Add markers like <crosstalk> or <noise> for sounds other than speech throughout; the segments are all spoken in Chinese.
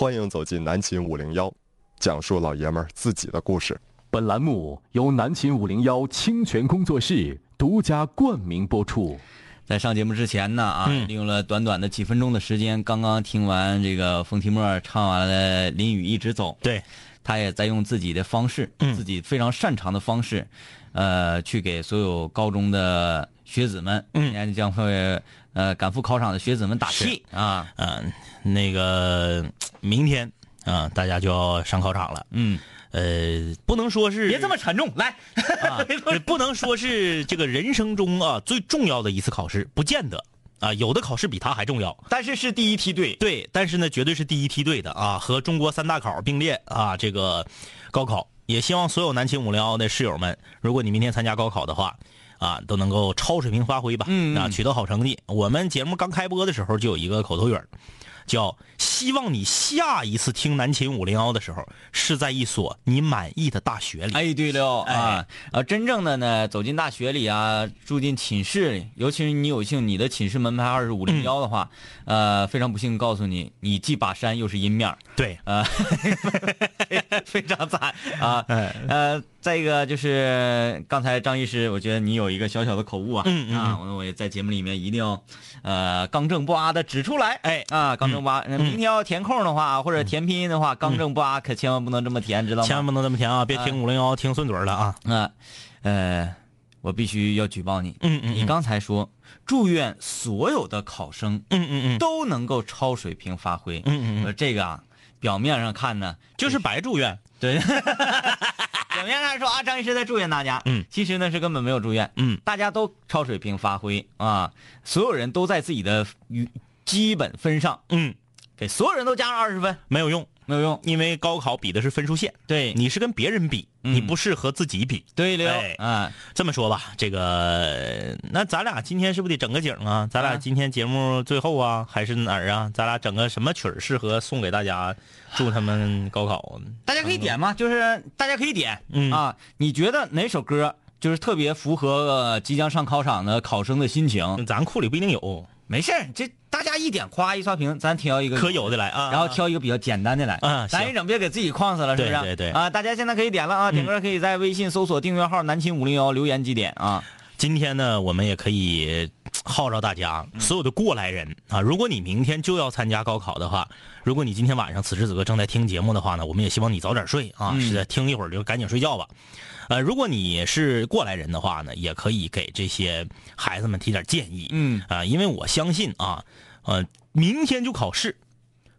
欢迎走进南秦五零幺，讲述老爷们儿自己的故事。本栏目由南秦五零幺清泉工作室独家冠名播出。在上节目之前呢，啊，利用了短短的几分钟的时间，刚刚听完这个冯提莫唱完了《淋雨一直走》，对，他也在用自己的方式，自己非常擅长的方式，呃，去给所有高中的学子们，明年将会呃赶赴考场的学子们打气啊，嗯、那个明天啊、大家就要上考场了。嗯，呃，不能说是别这么沉重，来，啊，<laughs> 不能说是这个人生中啊最重要的一次考试，不见得。啊，有的考试比它还重要。但是是第一梯队，对，但是呢，绝对是第一梯队的啊，和中国三大考并列啊，这个高考。也希望所有南秦五零幺的室友们，如果你明天参加高考的话，啊，都能够超水平发挥吧，嗯啊，取得好成绩。我们节目刚开播的时候就有一个口头语儿，叫“希望你下一次听南秦五零幺的时候，是在一所你满意的大学里”。哎，对了哎啊，呃，真正的呢，走进大学里啊，住进寝室里，尤其是你有幸你的寝室门牌二十五零幺的话，呃，非常不幸告诉你，你既把山又是阴面儿对，啊，<laughs> 非常惨啊。哎，呃，再一个就是刚才张医师，我觉得你有一个小小的口误啊，嗯嗯啊，我我也在节目里面一定要呃刚正不阿的指出来，哎啊，刚正不阿，明天要填空的话或者填拼音的话，刚正不阿可千万不能这么填，知道吗？千万不能这么填啊！别听五零幺，听顺嘴儿了啊！啊，呃，我必须要举报你。嗯嗯嗯你刚才说，祝愿所有的考生嗯嗯嗯都能够超水平发挥。嗯嗯嗯我说这个啊，表面上看呢，就是白祝愿。对，<laughs> 表面上说啊，张医师在祝愿大家，嗯，其实呢是根本没有祝愿，嗯，大家都超水平发挥啊，所有人都在自己的与基本分上，嗯，给所有人都加上二十分，没有用，没有用。因为高考比的是分数线，对，你是跟别人比，嗯你不是和自己比。对了，哎啊，这么说吧，这个那咱俩今天是不是得整个景啊？咱俩啊今天节目最后啊，还是哪儿啊？咱俩整个什么曲儿适合送给大家，祝他们高考？大家可以点嘛，就是大家可以点，嗯啊，你觉得哪首歌就是特别符合、呃即将上考场的考生的心情？咱库里不一定有，没事儿这大家一点，夸一刷屏，咱挑一个可有的来啊。然后挑一个比较简单的来，啊行咱一整别给自己框死了，是不是？对对对啊，大家现在可以点了啊，点歌可以在微信搜索订阅号“南秦五零幺”留言几点啊。今天呢，我们也可以号召大家，所有的过来人啊，如果你明天就要参加高考的话，如果你今天晚上此时此刻正在听节目的话呢，我们也希望你早点睡啊，嗯是的，听一会儿就赶紧睡觉吧。呃，如果你是过来人的话呢，也可以给这些孩子们提点建议。嗯啊、因为我相信啊，呃，明天就考试，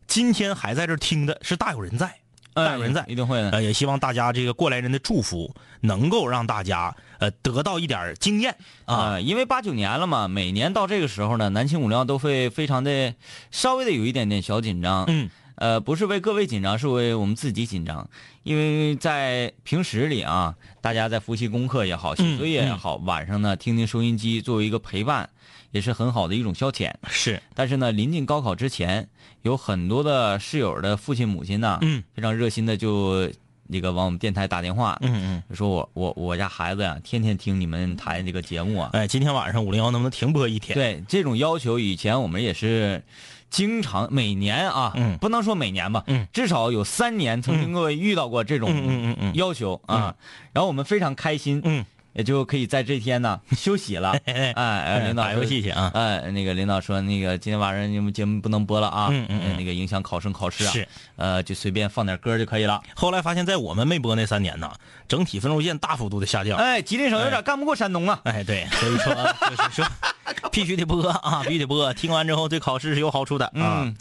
今天还在这儿听的是大有人在，大有人在。一定会的。呃，也希望大家这个过来人的祝福，能够让大家呃得到一点经验啊。啊，因为八九年了嘛，每年到这个时候呢，南青五零幺都会非常的稍微的有一点点小紧张。嗯，呃，不是为各位紧张，是为我们自己紧张。因为在平时里啊，大家在复习功课也好，写作业也好，晚上呢听听收音机作为一个陪伴，也是很好的一种消遣。是，但是呢，临近高考之前，有很多的室友的父亲母亲呢，嗯，非常热心的就那个往我们电台打电话，嗯嗯。说我我我家孩子呀，天天听你们台这个节目啊，哎，今天晚上五零幺能不能停播一天？，对这种要求，以前我们也是经常每年啊，嗯。不能说每年吧，嗯。至少有三年曾经各位遇到过这种要求啊，然后我们非常开心，嗯，也就可以在这天呢 <laughs> 休息了，<laughs> 哎，哎领导打游戏去啊。哎，那个领导说，那个今天晚上你们节目不能播了啊，嗯嗯那个影响考生考试啊，是，呃，就随便放点歌就可以了。后来发现，在我们没播那三年呢，整体分数线大幅度的下降。哎，吉林省有点干不过山东啊。哎，对，所以说就是说，<laughs> 必须得播啊，必须得播。听完之后对考试是有好处的啊。嗯，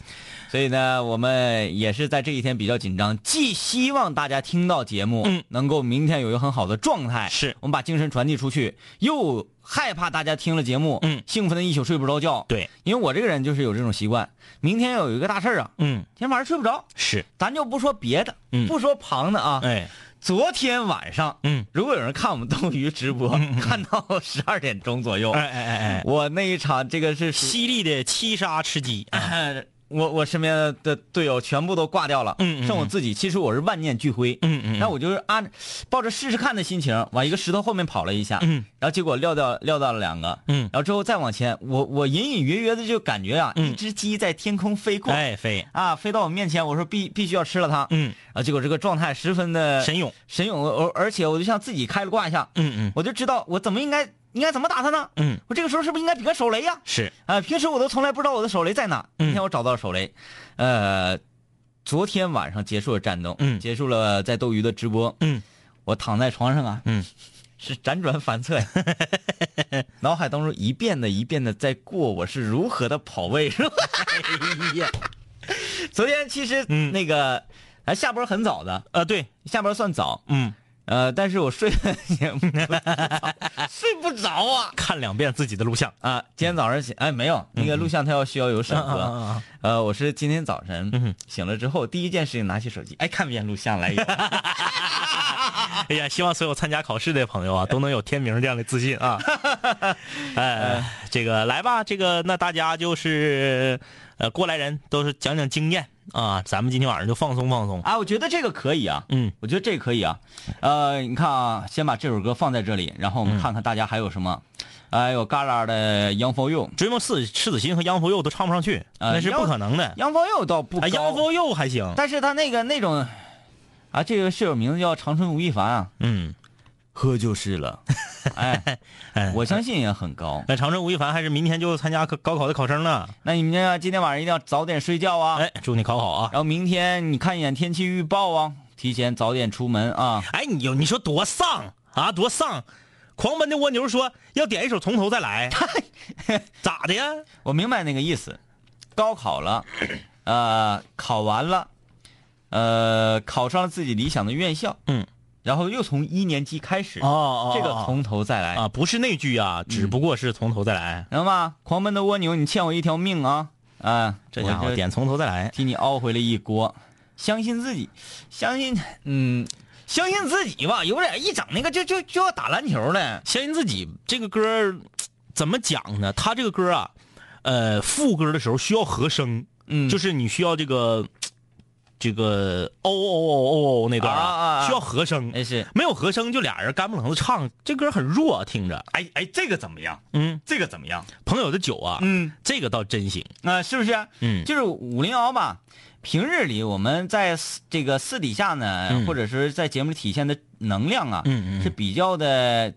所以呢，我们也是在这一天比较紧张，既希望大家听到节目，嗯。能够明天有一个很好的状态，是。我们把精神传递出去，又害怕大家听了节目，嗯。兴奋的一宿睡不着觉。对，因为我这个人就是有这种习惯，明天有一个大事儿啊，嗯，今天晚上睡不着，是，咱就不说别的，嗯。不说旁的啊，哎，昨天晚上，嗯，如果有人看我们斗鱼直播，<laughs> 看到十二点钟左右，哎哎哎哎，我那一场这个是犀利的七杀吃鸡，<laughs> 我我身边的队友全部都挂掉了，剩我自己。其实我是万念俱灰，嗯嗯嗯。那我就是按抱着试试看的心情，往一个石头后面跑了一下，嗯，然后结果撂掉撂到了两个，嗯。然后之后再往前，我我隐隐约约的就感觉啊，嗯。一只鸡在天空飞过，哎，飞，啊，飞到我面前，我说必必须要吃了它，嗯，啊，结果这个状态十分的神勇，神勇，而而且我就像自己开了挂一下，嗯嗯。我就知道我怎么应该应该怎么打他呢？嗯，我这个时候是不是应该比个手雷呀？是，啊，平时我都从来不知道我的手雷在哪，嗯。今天我找到了手雷，呃，昨天晚上结束了战斗，嗯。结束了在斗鱼的直播，嗯。我躺在床上啊，嗯，是辗转反侧呀，<laughs> 脑海当中一遍的一遍的在过我是如何的跑位，是吧？<laughs> 哎呀，昨天其实嗯。那个，还下播很早的，呃，对，下播算早，嗯，呃，但是我睡得也不 <laughs> 睡不着啊 <laughs> 看两遍自己的录像，啊！今天早上醒，哎，没有那个录像，它要需要有审核。嗯嗯呃，我是今天早晨嗯醒了之后，第一件事情拿起手机，哎，看遍录像来一个。<laughs> 哎呀，希望所有参加考试的朋友啊，都能有天明这样的自信啊！哎，这个来吧，这个那大家就是呃过来人，都是讲讲经验啊，咱们今天晚上就放松放松。啊，我觉得这个可以啊，嗯，我觉得这个可以啊。呃，你看啊，先把这首歌放在这里，然后我们看看大家还有什么。哎有旮旯的《Young for You》，追梦四赤子心和 Young for You 都唱不上去，啊那是不可能的。《Young for You》倒不 Young for，You 还行，但是他那个那种，啊，这个室友名字叫长春吴亦凡啊，嗯，喝就是了。<laughs> 哎，哎我相信也很高。那长春吴亦凡还是明天就参加高高考的考生呢。那你们呢？今天晚上一定要早点睡觉啊。哎，祝你考好啊！然后明天你看一眼天气预报啊，提前早点出门啊。哎，你有你说多丧啊，多丧！狂奔的蜗牛说要点一首《从头再来》，<laughs> 咋的呀？我明白那个意思，高考了，呃，考完了，呃，考上了自己理想的院校，嗯，然后又从一年级开始，哦这个从头再来，啊，不是那句啊，只不过是从头再来。知道吗？狂奔的蜗牛，你欠我一条命啊！啊，这家伙点从头再来，替你熬回了一锅，相信自己，相信，嗯，相信自己吧，有点一整那个就就就要打篮球了。相信自己。这个歌怎么讲呢？他这个歌啊，呃，副歌的时候需要和声，嗯就是你需要这个这个哦哦哦哦哦那段啊啊啊需要和声。那是，没有和声，就俩人干不楞子唱，这歌很弱，听着。哎哎，这个怎么样？嗯，这个怎么样？朋友的酒啊，嗯，这个倒真行。啊、是不是？嗯就是五零幺吧。平日里我们在这个私底下呢，嗯或者是在节目里体现的能量啊，嗯嗯是比较的，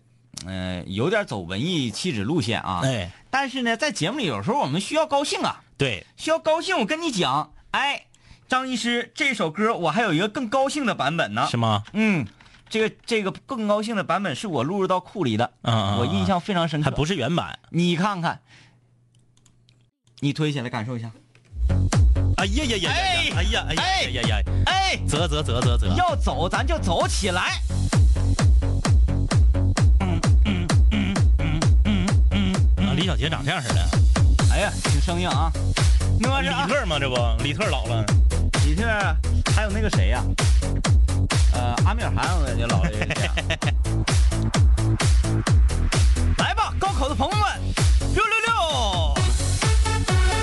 呃，有点走文艺气质路线啊。哎，但是呢，在节目里有时候我们需要高兴啊，对，需要高兴。我跟你讲，哎，张医师这首歌我还有一个更高兴的版本呢。是吗？嗯，这个这个更高兴的版本是我录入到库里的，嗯嗯嗯我印象非常深刻。还不是原版。你看看，你推起来感受一下。哎呀呀呀呀！哎呀哎呀哎呀呀呀！哎，啧啧啧啧啧！要走咱就走起来。啊，李小杰长这样似的。哎呀，挺生硬啊。哪李特吗？这不，李特老了。李特，还有那个谁呀、呃，阿米尔汗我感觉老了。<laughs> 来吧，高考的朋友们，六六六！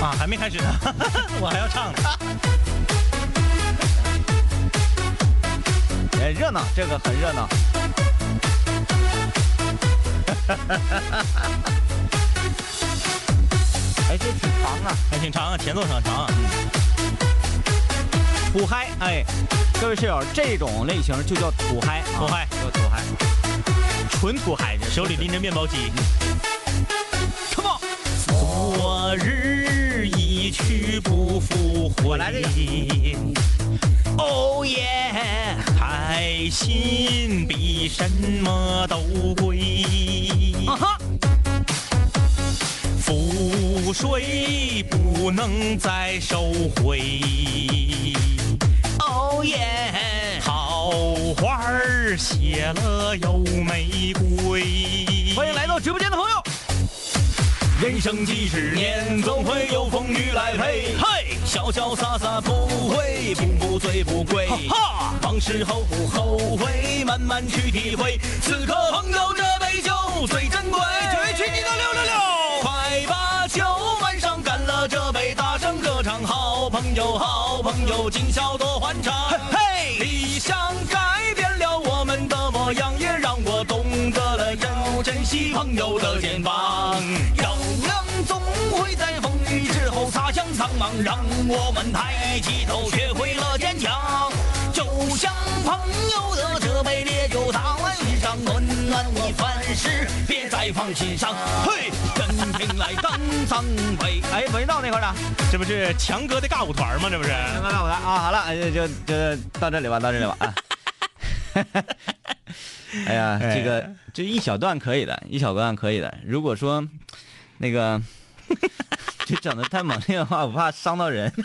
啊，还没开始呢，<laughs> 我还要唱呢。哎，热闹，这个很热闹。哎，这挺长啊。还挺长啊，前奏很长啊。土嗨，哎，各位室友，这种类型就叫土嗨，啊土嗨叫土嗨，纯土嗨，手里拎着面包机。，come on，昨日一去不复回。我来这个。哦耶！开心比什么都贵。水不能再收回。哦耶！好花儿谢了有玫瑰。欢迎来到直播间的朋友。人生几十年，总会有风雨来陪。嘿，潇潇洒洒不会，不不醉不归。哈，往事后不后悔，慢慢去体会。此刻朋友这杯酒最珍贵。举起你的六六六，宵多欢畅。嘿，理想改变了我们的模样，也让我懂得了要珍惜朋友的肩膀。阳光总会在风雨之后擦向苍茫，让我们抬起头，学会了坚强。就像朋友的这杯烈酒，打完一场暖暖你凡事别再放心上。嘿，真情来当三杯。哎，没到那块儿呢。这不是强哥的尬舞团吗？这不是？那那我来啊，好了，就就就到这里吧，到这里吧啊。<laughs> 哎呀，这个这一小段可以的，一小段可以的。如果说那个 <laughs> 就整的太猛烈的话，我怕伤到人。<laughs>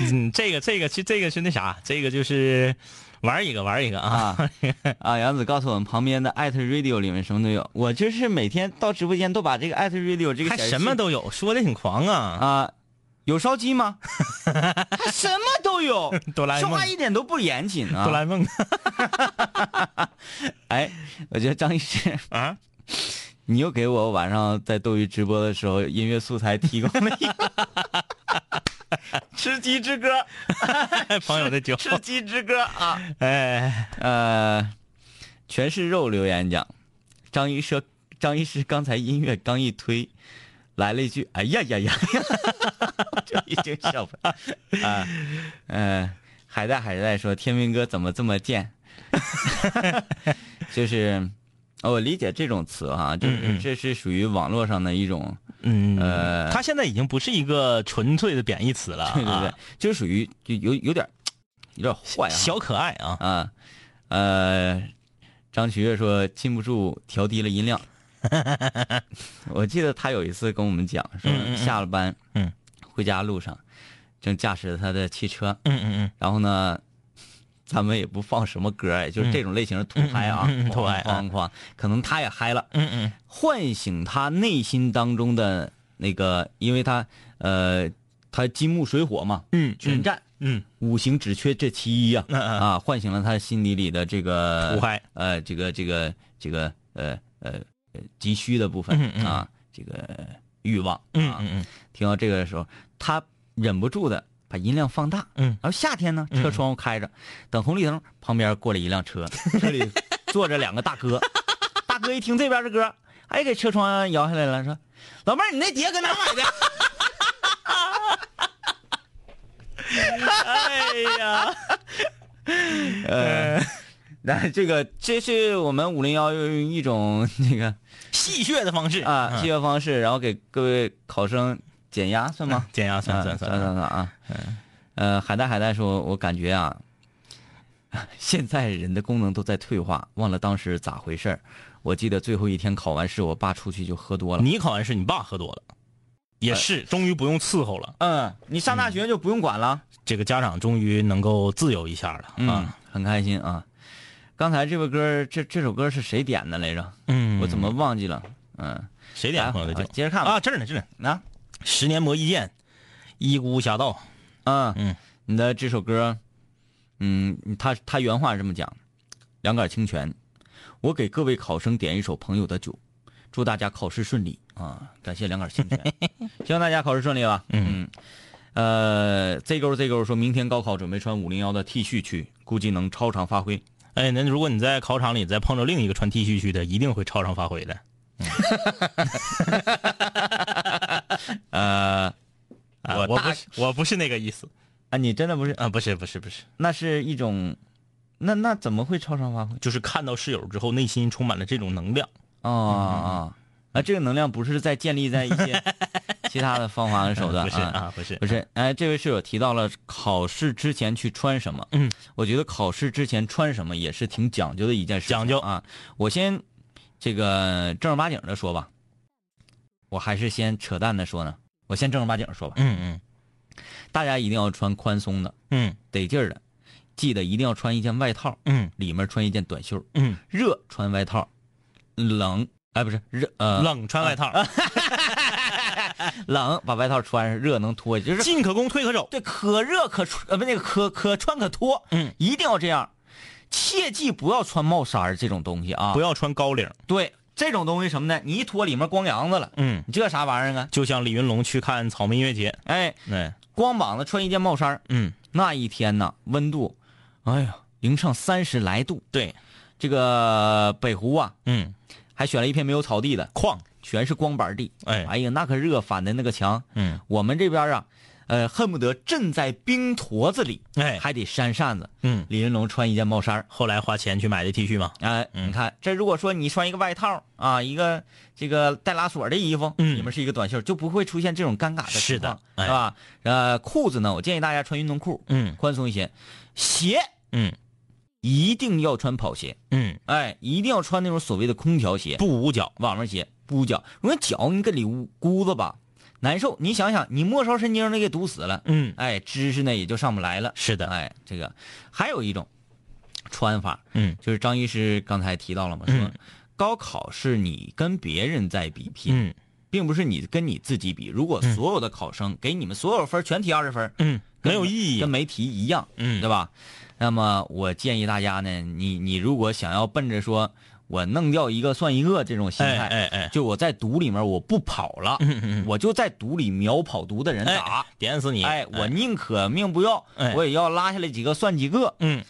嗯，这个这个是这个是那啥，这个就是玩一个玩一个啊。啊啊！杨子告诉我们，旁边的艾特 radio 里面什么都有。我就是每天到直播间都把这个艾特 radio 这个还什么都有，说的挺狂啊！啊，有烧鸡吗？<laughs> 什么都有，<laughs> 哆啦 A 梦说话，一点都不严谨啊！<laughs> 哆啦 A 梦哎，我觉得张医师，啊，你又给我晚上在斗鱼直播的时候音乐素材提供了一个 <laughs> 吃鸡之歌，<laughs> 朋友的酒，<laughs> 吃鸡之歌啊！哎，呃，全是肉留言讲，张医生，张医师刚才音乐刚一推，来了一句“哎呀呀呀”，就已经笑不啊，呃，海带海带说天明哥怎么这么贱，就是。哦我理解这种词哈、就是这是属于网络上的一种，嗯。呃他现在已经不是一个纯粹的贬义词了，对对对啊，就属于就有有点有点坏啊，小可爱啊，啊，呃，张启月说禁不住调低了音量。<laughs> 我记得他有一次跟我们讲，说下了班，嗯，回家路上正驾驶着他的汽车，嗯嗯嗯，然后呢，咱们也不放什么歌，哎，就是这种类型的土嗨啊，土嗨哐哐哐，可能他也嗨了，嗯嗯。唤醒他内心当中的那个，因为他呃，他金木水火嘛，嗯全占。嗯。五行只缺这其一呀、啊，唤醒了他心底里的这个土嗨呃，这个这个这个呃呃呃急需的部分啊，这个欲望嗯嗯听到这个的时候，他忍不住的把音量放大。嗯然后夏天呢，车窗户开着，等红绿灯，旁边过来一辆车，<laughs> 车里坐着两个大哥。<laughs> 大哥一听这边的歌，哎，给车窗摇下来了，说：“老妹儿，你那碟搁哪买的？”哎呀，<laughs> 呃，那这个这是我们五零幺用一种那个戏谑的方式啊戏谑方式，然后给各位考生减压算吗？减压算啊算算算算，算啊！呃，海带海带说，我感觉啊，<laughs> 现在人的功能都在退化，忘了当时咋回事儿。我记得最后一天考完试，我爸出去就喝多了。你考完试，你爸喝多了，也是，终于不用伺候了，嗯，你上大学就不用管了。这个家长终于能够自由一下了嗯啊，，很开心啊。刚才这个歌，这这首歌是谁点的来着？嗯我怎么忘记了？嗯，谁点朋友？接着看吧啊，这儿呢，这儿呢，啊，十年磨一剑，一孤侠道，啊嗯，你的这首歌，嗯，他他原话是这么讲：两杆清泉，我给各位考生点一首朋友的酒，祝大家考试顺利啊！感谢两杆清泉，<laughs> 希望大家考试顺利吧。嗯，呃，Z 勾 Z 勾说明天高考准备穿五零幺的 T 恤去，估计能超常发挥。哎，那如果你在考场里再碰着另一个穿 T 恤去的，一定会超常发挥的。<laughs> 呃，啊，我大我不是我不是那个意思啊，你真的不是？啊，不是不是不是，那是一种，那那怎么会超常发挥？就是看到室友之后，内心充满了这种能量。啊啊，啊，这个能量不是在建立在一些 <laughs> 其他的方法和手段不是啊，不是不是，哎，这位室友提到了考试之前去穿什么。嗯，我觉得考试之前穿什么也是挺讲究的一件事。讲究啊！我先这个正儿八经的说吧，我还是先扯淡的说呢。我先正儿八经说吧，嗯嗯大家一定要穿宽松的、嗯得劲儿的，记得一定要穿一件外套，嗯里面穿一件短袖。嗯，热穿外套，冷哎不是热呃冷穿外套 <laughs> <laughs> 冷把外套穿上，热能脱，就是进可攻，退可守。对，可热可穿，呃，不，那个可可穿可脱，嗯，一定要这样，切记不要穿帽衫这种东西啊，不要穿高领。对，这种东西什么呢？你一脱里面光阳子了，嗯，你这啥玩意儿啊？就像李云龙去看草莓音乐节，哎，哎，光膀子穿一件帽衫儿嗯，那一天呐，温度，哎呀，零上三十来度。对，这个北湖啊，嗯，还选了一片没有草地的，矿，全是光板地。哎哎呀，那可热反的那个墙。嗯，我们这边啊，呃，恨不得震在冰坨子里，哎，还得扇扇子。嗯，李云龙穿一件帽衫后来花钱去买的 T 恤嘛，哎，嗯。你看，这如果说你穿一个外套啊，一个这个带拉锁的衣服，嗯。里面是一个短袖，就不会出现这种尴尬的情是的是吧？呃，裤子呢，我建议大家穿运动裤，嗯。宽松一些。鞋嗯。一定要穿跑鞋，嗯，哎，一定要穿那种所谓的空调鞋，不捂脚，网面鞋，不捂脚。因为脚你搁里捂箍子吧，难受。你想想，你末梢神经都给堵死了，嗯，哎，知识呢也就上不来了。是的，哎，这个还有一种穿法，嗯就是张医师刚才提到了嘛，说嗯高考是你跟别人在比拼，嗯并不是你跟你自己比。如果所有的考生给你们所有分全提二十分，嗯，没有意义跟，没提一样，嗯对吧？那么我建议大家呢，你你如果想要奔着说我弄掉一个算一个这种心态，哎哎哎，就我在毒里面我不跑了，嗯嗯我就在毒里秒跑毒的人打。哎，点死你，哎，我宁可命不要，哎。我也要拉下来几个算几个。嗯，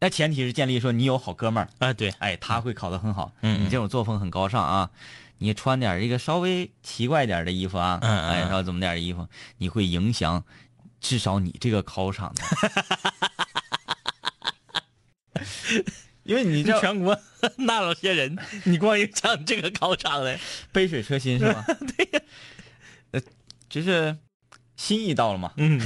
那前提是建立说你有好哥们儿，哎对，哎，他会考得很好。嗯嗯。你这种作风很高尚啊。你穿点这个稍微奇怪点的衣服啊，哎，嗯然后怎么点的衣服，你会影响至少你这个考场的，<laughs> 因为你这全国 <laughs> 那老些人，你光影响这个考场的，<laughs> 杯水车薪是吧？<laughs> 对呀，呃，就是心意到了嘛。嗯，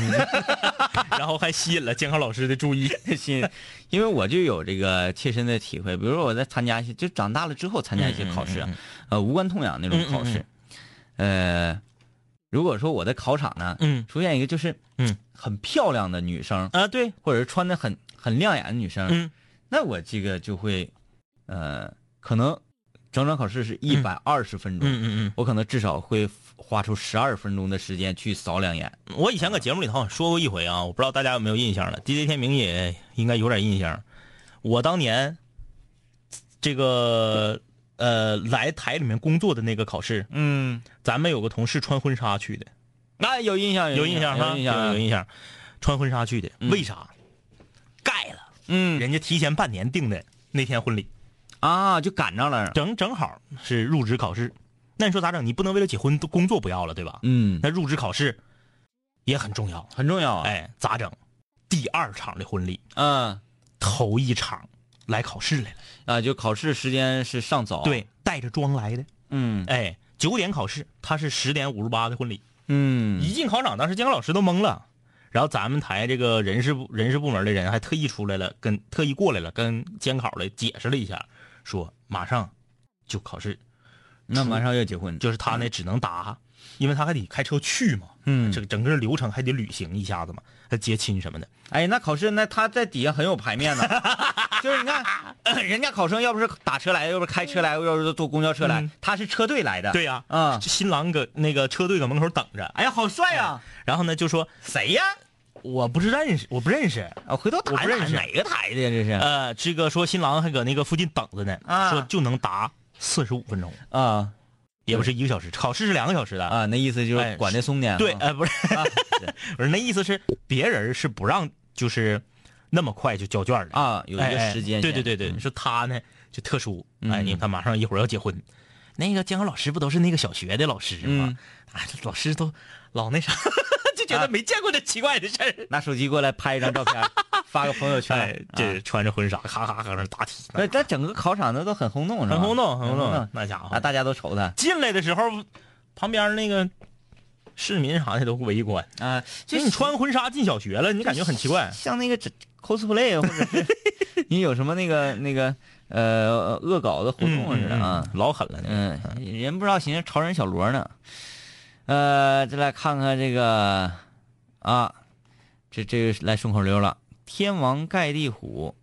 然后还吸引了监考老师的注意，心，因为我就有这个切身的体会，比如说我在参加一些，就长大了之后参加一些考试啊，呃，无关痛痒那种考试，呃，如果说我在考场呢，嗯。出现一个就是嗯。很漂亮的女生，啊对，或者是穿的很很亮眼的女生，嗯那我这个就会，呃，可能整场考试是一百二十分钟，嗯嗯我可能至少会花出十二分钟的时间去扫两眼。嗯，我以前搁节目里头说过一回啊，我不知道大家有没有印象了，DJ 天明也应该有点印象。我当年这个呃来台里面工作的那个考试，嗯，咱们有个同事穿婚纱去的，那有印象，有印象哈，有印象，有印象，穿婚纱去的，嗯为啥？嗯，人家提前半年定的那天婚礼，啊，就赶上了。正正好是入职考试。那你说咋整？你不能为了结婚工作不要了，对吧？嗯，那入职考试也很重要。很重要啊。，哎，咋整？第二场的婚礼，嗯头一场来考试来了。啊，就考试时间是上早。，对，带着妆来的。嗯哎，九点考试，他是十点五十八的婚礼。嗯一进考场，当时监考老师都懵了。然后咱们台这个人事部人事部门的人还特意出来了，跟特意过来了，跟监考的解释了一下，说马上就考试，那马上要结婚，就是他呢只能答，因为他还得开车去嘛，嗯这个整个流程还得履行一下子嘛，他接亲什么的。哎，那考试那他在底下很有排面呢，<laughs> 就是你看，人家考生要不是打车来，要不是开车来，要不是坐公交车来，嗯他是车队来的。对呀、啊，新郎搁那个车队搁门口等着，哎呀，好帅呀！然后呢就说谁呀？我不是认识，我不认识。啊，回头打我不认识哪个台的呀？这是呃，这个说新郎还搁那个附近等着呢，啊说就能答四十五分钟，啊也不是一个小时，考试是两个小时的。啊，那意思就是哎管得松点。对，啊呃，不是，啊 <laughs> 不是，那意思是别人是不让，就是那么快就交卷的，啊，有一哎个时间。哎对对对对，你说他呢就特殊，嗯哎，因为他马上一会儿要结婚，那个监考老师不都是那个小学的老师吗嗯？啊，这老师都老那啥，就觉得没见过这奇怪的事儿。<laughs> 拿手机过来拍一张照片，<laughs> 发个朋友圈。哎，这啊穿着婚纱，咔咔搁那答题，那这整个考场那都很轰动，很轰动，很轰动那家伙啊，大家都瞅他进来的时候，旁边那个市民啥的都围观。啊，就你穿婚纱进小学了，你感觉很奇怪。像那个 cosplay 或者是 <laughs> 你有什么那个那个呃恶搞的活动似的啊。嗯老狠了。嗯，人不知道寻思潮人小罗呢。呃，再来看看这个啊，这这个来顺口溜了。天王盖地虎，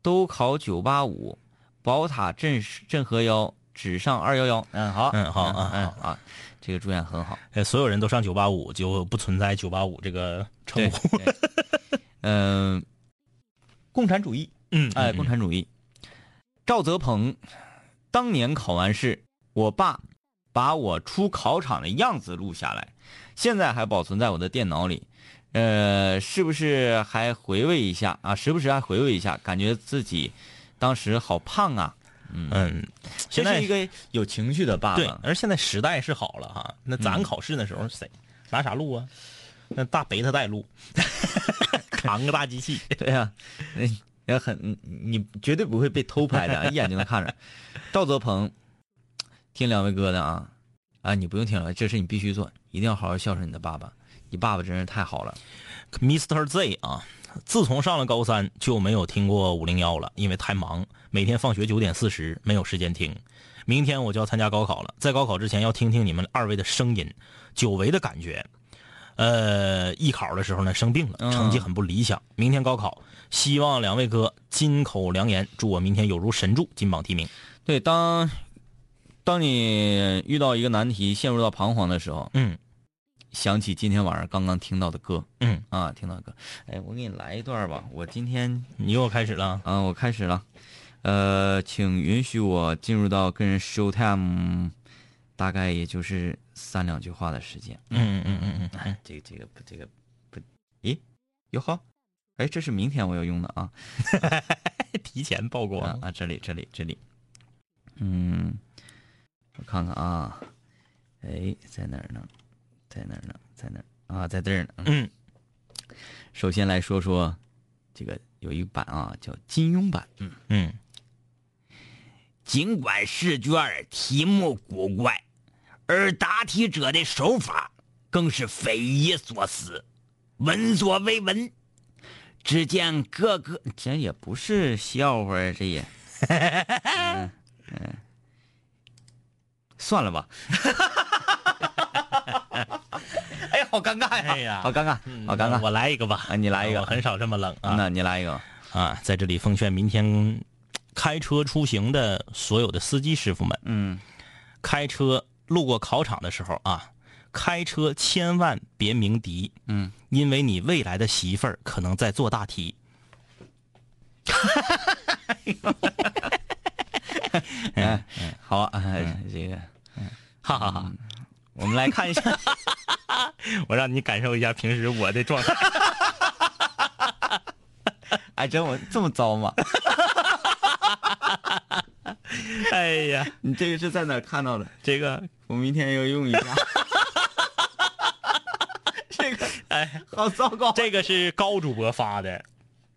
都考九八五，宝塔镇镇河妖，只上二幺幺。嗯，好，嗯好嗯嗯啊，这个祝愿很好。呃，所有人都上九八五，就不存在九八五这个称呼。，对嗯，<laughs> 共产主义，嗯，哎，嗯共产主义。赵泽鹏当年考完试，我爸把我出考场的样子录下来，现在还保存在我的电脑里。呃，是不是还回味一下啊？时不时还回味一下，感觉自己当时好胖啊。嗯，现在这是一个有情绪的爸对，爸。而现在时代是好了哈。那咱考试的时候谁拿啥录啊？那大贝塔带录，<laughs> 扛个大机器。对呀、那也很你你绝对不会被偷拍的啊，一眼就能看着。<laughs> 赵泽鹏，听两位哥的啊啊，你不用听了，这事你必须做，一定要好好孝顺你的爸爸，你爸爸真是太好了。Mr. Z 啊，自从上了高三就没有听过五零幺了，因为太忙，每天放学九点四十没有时间听。明天我就要参加高考了，在高考之前要听听你们二位的声音，久违的感觉。呃，艺考的时候呢生病了，嗯成绩很不理想。明天高考，希望两位哥金口良言，祝我明天有如神助，金榜题名。对，当当你遇到一个难题，陷入到彷徨的时候，嗯想起今天晚上刚刚听到的歌嗯，啊，听到的歌，哎，我给你来一段吧。我今天你又开始了。啊，我开始了，呃，请允许我进入到跟人 show time，大概也就是三两句话的时间。嗯嗯嗯嗯嗯，这个这个不这个不，咦，哟呵，哎，这是明天我要用的啊 <laughs> 提前曝光。啊啊，这里这里这里，嗯，我看看啊，哎，在哪儿呢？在哪儿呢？在哪儿啊？在这儿呢。嗯首先来说说这个有一版啊，叫金庸版。嗯，嗯尽管试卷题目古怪，而答题者的手法更是匪夷所思，闻所未闻。只见各个这也不是笑话啊，这也，嗯 <laughs> 嗯，算了吧。<laughs> 哎呀，好尴尬呀！哎呀好尴尬，好尴尬。我来一个吧。啊你来一个我很少这么冷啊。那你来一个。啊，在这里奉劝明天开车出行的所有的司机师傅们，嗯，开车路过考场的时候啊，开车千万别鸣笛，嗯，因为你未来的媳妇儿可能在做大题。<laughs> <laughs> 哎，好啊，哎这个，哈哈哈！我们来看一下。<laughs> 我让你感受一下平时我的状态。<laughs> 哎，真我这么糟吗？<laughs> 哎呀，你这个是在哪看到的？这个我明天要用一下。这个，哎，好糟糕。这个是高主播发的，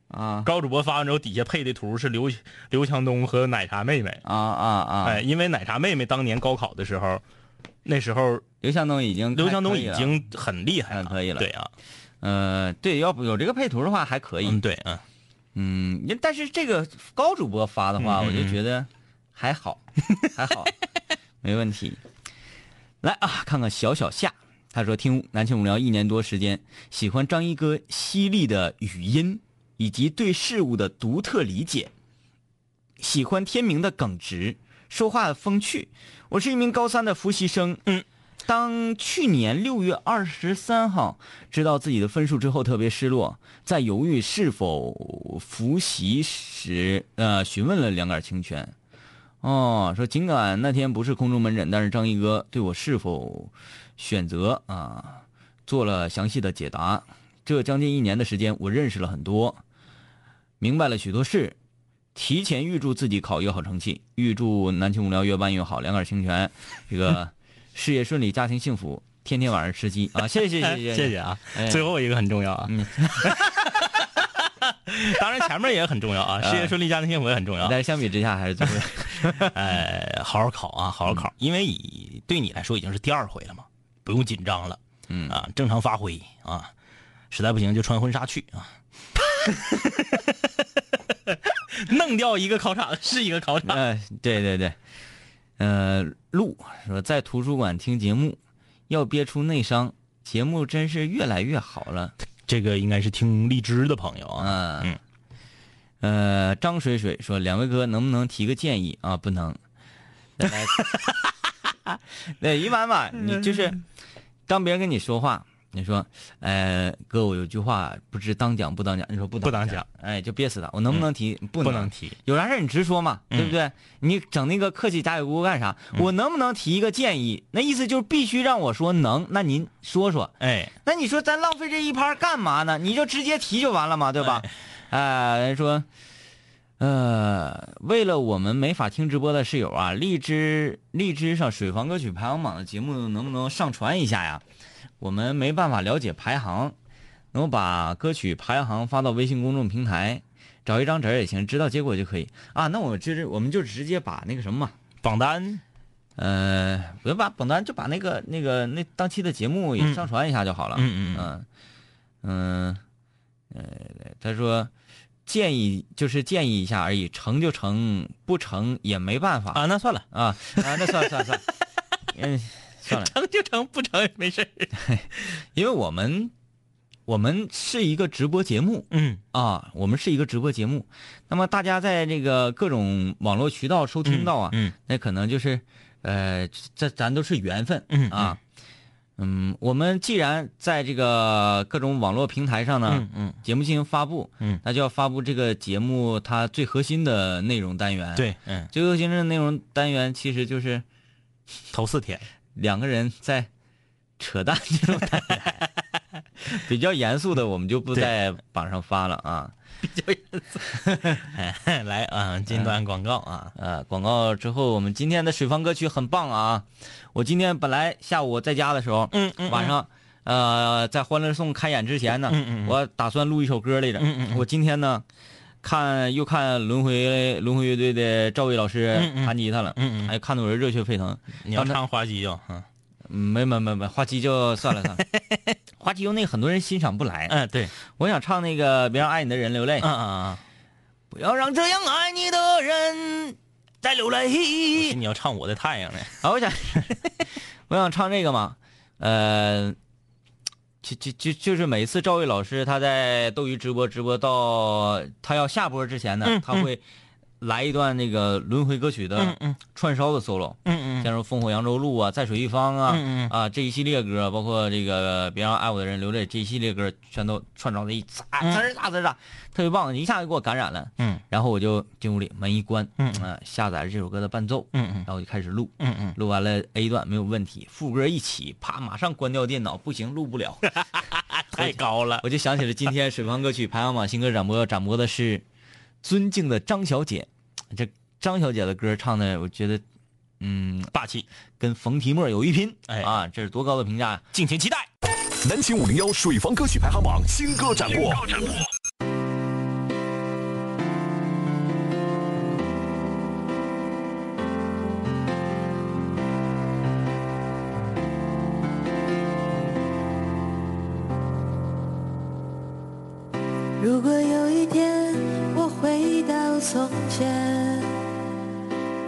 啊高主播发完之后底下配的图是刘刘强东和奶茶妹妹。啊啊啊！哎，因为奶茶妹妹当年高考的时候，那时候刘强东已经刘强东已经很厉害了，嗯可以了对啊，呃，对，要不有这个配图的话还可以。嗯，对，嗯，嗯，但是这个高主播发的话，我就觉得还好，<laughs> 还好，没问题。来啊，看看小小夏，他说听南青五聊一年多时间，喜欢张一哥犀利的语音以及对事物的独特理解，喜欢天明的耿直，说话的风趣。我是一名高三的复习生，嗯。当去年六月二十三号知道自己的分数之后，特别失落，在犹豫是否复习时，呃，询问了两杆清泉。哦，说尽管那天不是空中门诊，但是张一哥对我是否选择啊做了详细的解答。这将近一年的时间，我认识了很多，明白了许多事。提前预祝自己考一个好成绩，预祝南青无聊越办越好，两杆清泉，这个 <laughs> 事业顺利，家庭幸福，天天晚上吃鸡。啊！谢谢谢谢谢谢。<laughs> 啊哎。最后一个很重要啊，嗯。<laughs> 当然前面也很重要啊，事业顺利，家庭幸福也很重要。但是相比之下还是最后哎，好好考啊，好好考，因为以对你来说已经是第二回了嘛，不用紧张了，嗯。啊，正常发挥啊，实在不行就穿婚纱去啊，<laughs> 弄掉一个考场是一个考场。呃，对对对，呃，路说在图书馆听节目，要憋出内伤，节目真是越来越好了。这个应该是听荔枝的朋友啊，啊，嗯，呃，张水水说，两位哥能不能提个建议啊？不能。来 <laughs> 对，一般吧，你就是当别人跟你说话，你说，呃，哥，我有句话不知当讲不当讲，你说不不当讲讲，哎，就憋死他。我能不能提？不不能提。有啥事儿你直说嘛，嗯对不对？你整那个客气假有姑干啥？我能不能提一个建议？那意思就是必须让我说能。那您说说。哎，那你说咱浪费这一盘干嘛呢？你就直接提就完了嘛，对吧？哎，人说，呃，为了我们没法听直播的室友啊，荔枝荔枝上水房歌曲排行榜的节目能不能上传一下呀？我们没办法了解排行，能把歌曲排行发到微信公众平台，找一张纸也行，知道结果就可以。啊。那我就是我们就直接把那个什么嘛，榜单？呃，不用把榜单，就把那个那个那当期的节目也上传一下就好了。嗯嗯嗯。嗯呃，他说建议就是建议一下而已，成就成，不成也没办法。啊，那算了，啊啊，那算了算了算了，嗯，<laughs> 算了，<laughs> 成就成，不成也没事儿。<laughs> 因为我们我们是一个直播节目嗯。啊，我们是一个直播节目，那么大家在这个各种网络渠道收听到啊，嗯那可能就是，呃，这咱都是缘分，嗯啊，嗯，我们既然在这个各种网络平台上呢，嗯嗯，节目进行发布，嗯。那就要发布这个节目它最核心的内容单元，，对，嗯，最核心的内容单元其实就是头四天，两个人在扯淡这种 <laughs> 比较严肃的我们就不在榜上发了啊。比较严肃。来啊，近段广告啊，呃，广告之后，我们今天的水方歌曲很棒啊！我今天本来下午在家的时候，嗯嗯。晚上，呃，在欢乐颂开演之前呢，嗯嗯嗯。我打算录一首歌来着。嗯嗯嗯。我今天呢，看又看轮回轮回乐队的赵薇老师弹吉他了，嗯嗯还看得我热血沸腾。你要唱花鸡就，嗯嗯没没没没，花鸡就算了算了，<laughs> 花鸡就那很多人欣赏不来。嗯，对，我想唱那个别让爱你的人流泪。嗯嗯嗯不要让这样爱你的人再流泪。嗯，你要唱我的太阳呢，啊，我想，<laughs> 我想唱这个嘛，呃，就就就就是每次赵薇老师她在斗鱼直播直播到她要下播之前呢，嗯她会来一段那个轮回歌曲的串烧的 solo，嗯嗯。像是《烽火扬州路》啊，《在水一方》啊，嗯嗯。啊这一系列歌，包括这个别让爱我的人流泪这一系列歌，全都串烧的一滋滋儿哒，特别棒，一下就给我感染了。嗯。然后我就进屋里，门一关，嗯。啊下载了这首歌的伴奏，嗯嗯。然后我就开始录，嗯嗯，录完了 A 段没有问题，副歌一起，啪，马上关掉电脑，不行，录不了。<laughs> 太高了，我就想起了今天水房歌曲排行榜新歌展播，展播的是《尊敬的张小姐》，这张小姐的歌唱的，我觉得，嗯，霸气，跟冯提莫有一拼，哎啊，这是多高的评价呀！敬请期待。南秦五零幺水房歌曲排行榜新歌展播。如果有一天我回到从前，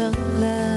成了。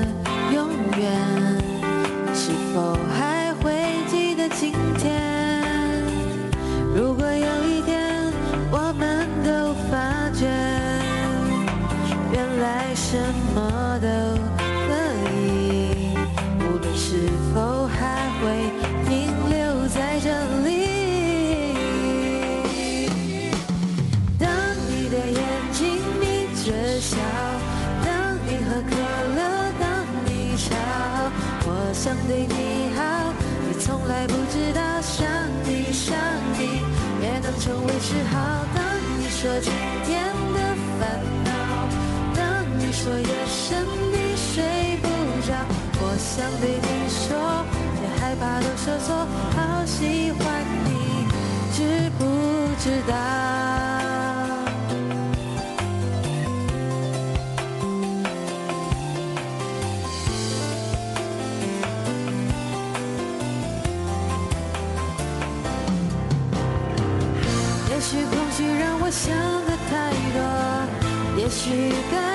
说今天的烦恼，当你说夜深你睡不着，我想对你说，别害怕都说错，好喜欢你，知不知道？也许该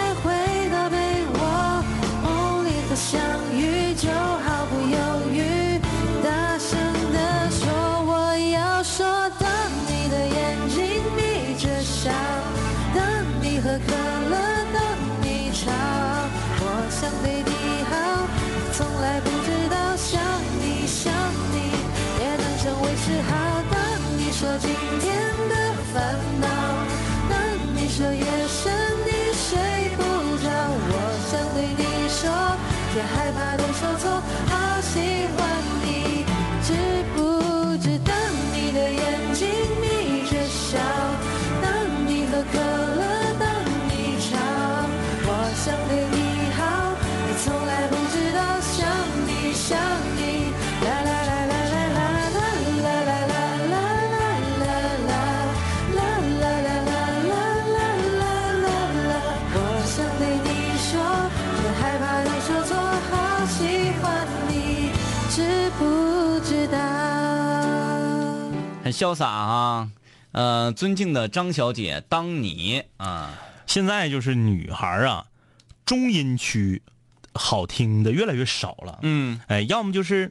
潇洒啊。呃，尊敬的张小姐，当你啊，现在就是女孩啊，中音区好听的越来越少了。嗯。哎，要么就是